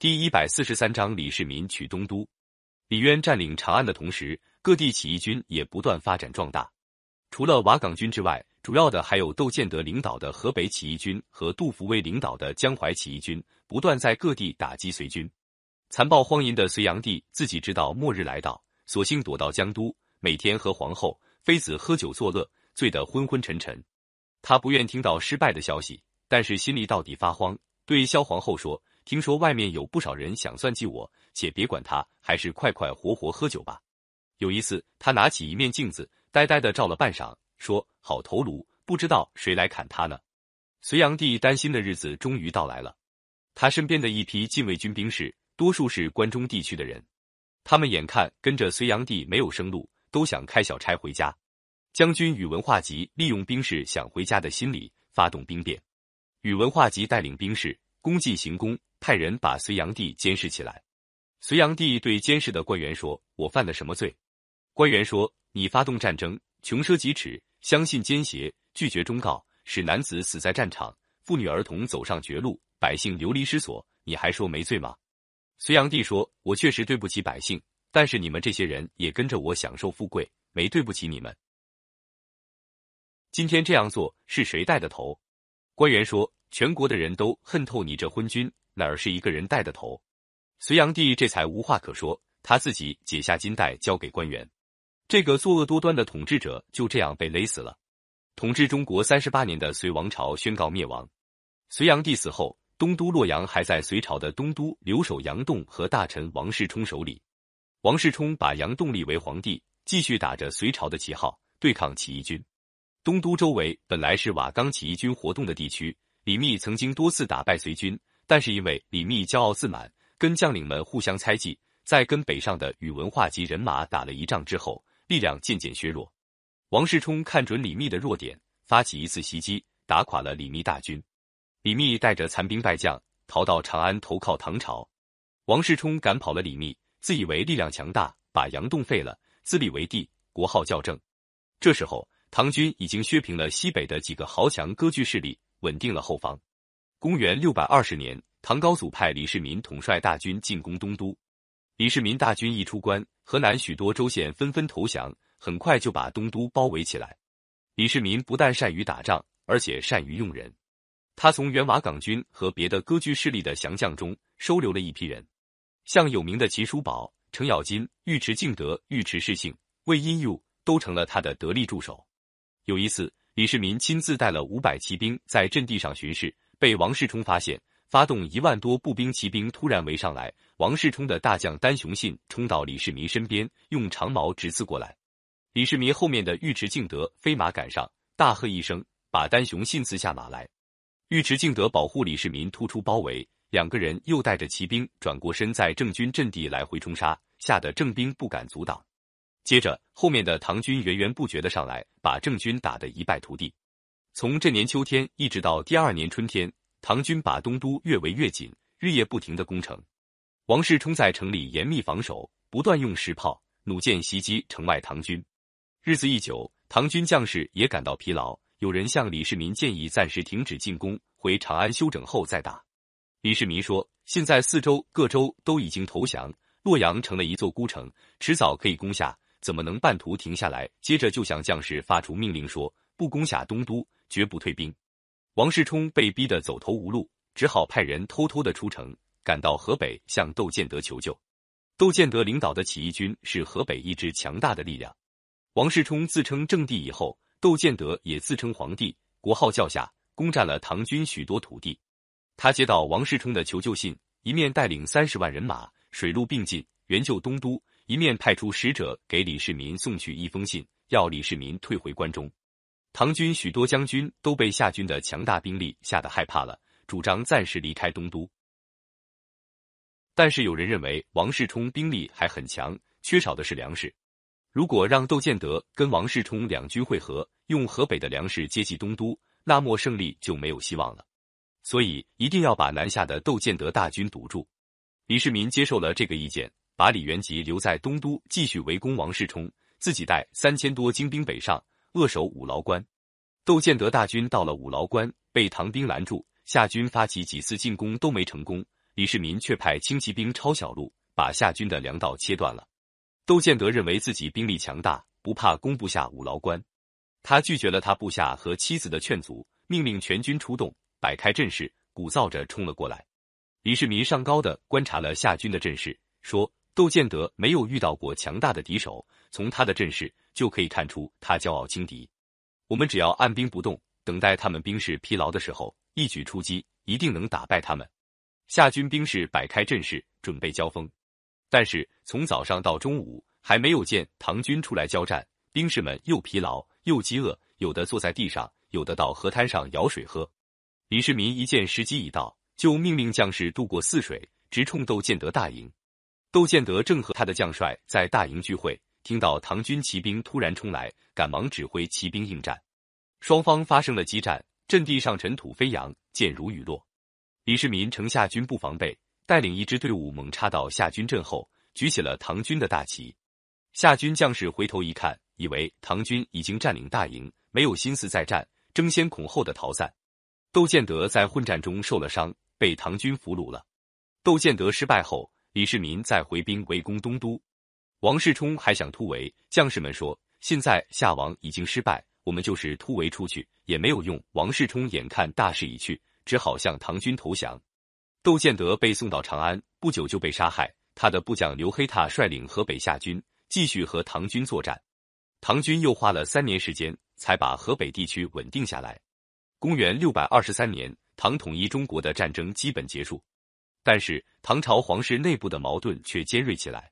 第一百四十三章李世民取东都。李渊占领长安的同时，各地起义军也不断发展壮大。除了瓦岗军之外，主要的还有窦建德领导的河北起义军和杜伏威领导的江淮起义军，不断在各地打击隋军。残暴荒淫的隋炀帝自己知道末日来到，索性躲到江都，每天和皇后、妃子喝酒作乐，醉得昏昏沉沉。他不愿听到失败的消息，但是心里到底发慌，对萧皇后说。听说外面有不少人想算计我，且别管他，还是快快活活喝酒吧。有一次，他拿起一面镜子，呆呆的照了半晌，说：“好头颅，不知道谁来砍他呢？”隋炀帝担心的日子终于到来了。他身边的一批禁卫军兵士，多数是关中地区的人，他们眼看跟着隋炀帝没有生路，都想开小差回家。将军宇文化及利用兵士想回家的心理，发动兵变。宇文化及带领兵士攻进行宫。派人把隋炀帝监视起来。隋炀帝对监视的官员说：“我犯了什么罪？”官员说：“你发动战争，穷奢极侈，相信奸邪，拒绝忠告，使男子死在战场，妇女儿童走上绝路，百姓流离失所，你还说没罪吗？”隋炀帝说：“我确实对不起百姓，但是你们这些人也跟着我享受富贵，没对不起你们。今天这样做是谁带的头？”官员说：“全国的人都恨透你这昏君。”哪儿是一个人带的头？隋炀帝这才无话可说，他自己解下金带交给官员。这个作恶多端的统治者就这样被勒死了。统治中国三十八年的隋王朝宣告灭亡。隋炀帝死后，东都洛阳还在隋朝的东都留守杨栋和大臣王世充手里。王世充把杨栋立为皇帝，继续打着隋朝的旗号对抗起义军。东都周围本来是瓦岗起义军活动的地区，李密曾经多次打败隋军。但是因为李密骄傲自满，跟将领们互相猜忌，在跟北上的宇文化及人马打了一仗之后，力量渐渐削弱。王世充看准李密的弱点，发起一次袭击，打垮了李密大军。李密带着残兵败将逃到长安投靠唐朝。王世充赶跑了李密，自以为力量强大，把杨栋废了，自立为帝，国号校正。这时候，唐军已经削平了西北的几个豪强割据势力，稳定了后方。公元六百二十年，唐高祖派李世民统帅大军进攻东都。李世民大军一出关，河南许多州县纷纷投降，很快就把东都包围起来。李世民不但善于打仗，而且善于用人。他从原瓦岗军和别的割据势力的降将中收留了一批人，像有名的秦叔宝、程咬金、尉迟敬德、尉迟世信、魏因佑都成了他的得力助手。有一次，李世民亲自带了五百骑兵在阵地上巡视。被王世充发现，发动一万多步兵骑兵突然围上来。王世充的大将丹雄信冲到李世民身边，用长矛直刺过来。李世民后面的尉迟敬德飞马赶上，大喝一声，把丹雄信刺下马来。尉迟敬德保护李世民突出包围，两个人又带着骑兵转过身，在郑军阵地来回冲杀，吓得郑兵不敢阻挡。接着，后面的唐军源源不绝的上来，把郑军打得一败涂地。从这年秋天一直到第二年春天，唐军把东都越围越紧，日夜不停的攻城。王世充在城里严密防守，不断用石炮、弩箭袭击城外唐军。日子一久，唐军将士也感到疲劳，有人向李世民建议暂时停止进攻，回长安休整后再打。李世民说：“现在四周各州都已经投降，洛阳成了一座孤城，迟早可以攻下，怎么能半途停下来？”接着就向将士发出命令说：“不攻下东都。”绝不退兵，王世充被逼得走投无路，只好派人偷偷的出城，赶到河北向窦建德求救。窦建德领导的起义军是河北一支强大的力量。王世充自称正帝以后，窦建德也自称皇帝，国号叫下，攻占了唐军许多土地。他接到王世充的求救信，一面带领三十万人马水陆并进援救东都，一面派出使者给李世民送去一封信，要李世民退回关中。唐军许多将军都被夏军的强大兵力吓得害怕了，主张暂时离开东都。但是有人认为王世充兵力还很强，缺少的是粮食。如果让窦建德跟王世充两军会合，用河北的粮食接济东都，那么胜利就没有希望了。所以一定要把南下的窦建德大军堵住。李世民接受了这个意见，把李元吉留在东都继续围攻王世充，自己带三千多精兵北上。扼守五牢关，窦建德大军到了五牢关，被唐兵拦住。夏军发起几次进攻都没成功。李世民却派轻骑兵抄小路，把夏军的粮道切断了。窦建德认为自己兵力强大，不怕攻不下五牢关，他拒绝了他部下和妻子的劝阻，命令全军出动，摆开阵势，鼓噪着冲了过来。李世民上高的观察了夏军的阵势，说：“窦建德没有遇到过强大的敌手，从他的阵势就可以看出他骄傲轻敌。我们只要按兵不动，等待他们兵士疲劳的时候，一举出击，一定能打败他们。”夏军兵士摆开阵势，准备交锋，但是从早上到中午还没有见唐军出来交战，兵士们又疲劳又饥饿，有的坐在地上，有的到河滩上舀水喝。李世民一见时机已到。就命令将士渡过泗水，直冲窦建德大营。窦建德正和他的将帅在大营聚会，听到唐军骑兵突然冲来，赶忙指挥骑兵应战。双方发生了激战，阵地上尘土飞扬，箭如雨落。李世民乘夏军不防备，带领一支队伍猛插到夏军阵后，举起了唐军的大旗。夏军将士回头一看，以为唐军已经占领大营，没有心思再战，争先恐后的逃散。窦建德在混战中受了伤。被唐军俘虏了。窦建德失败后，李世民再回兵围攻东都。王世充还想突围，将士们说：“现在夏王已经失败，我们就是突围出去也没有用。”王世充眼看大势已去，只好向唐军投降。窦建德被送到长安，不久就被杀害。他的部将刘黑闼率领河北夏军继续和唐军作战。唐军又花了三年时间才把河北地区稳定下来。公元六百二十三年。唐统一中国的战争基本结束，但是唐朝皇室内部的矛盾却尖锐起来。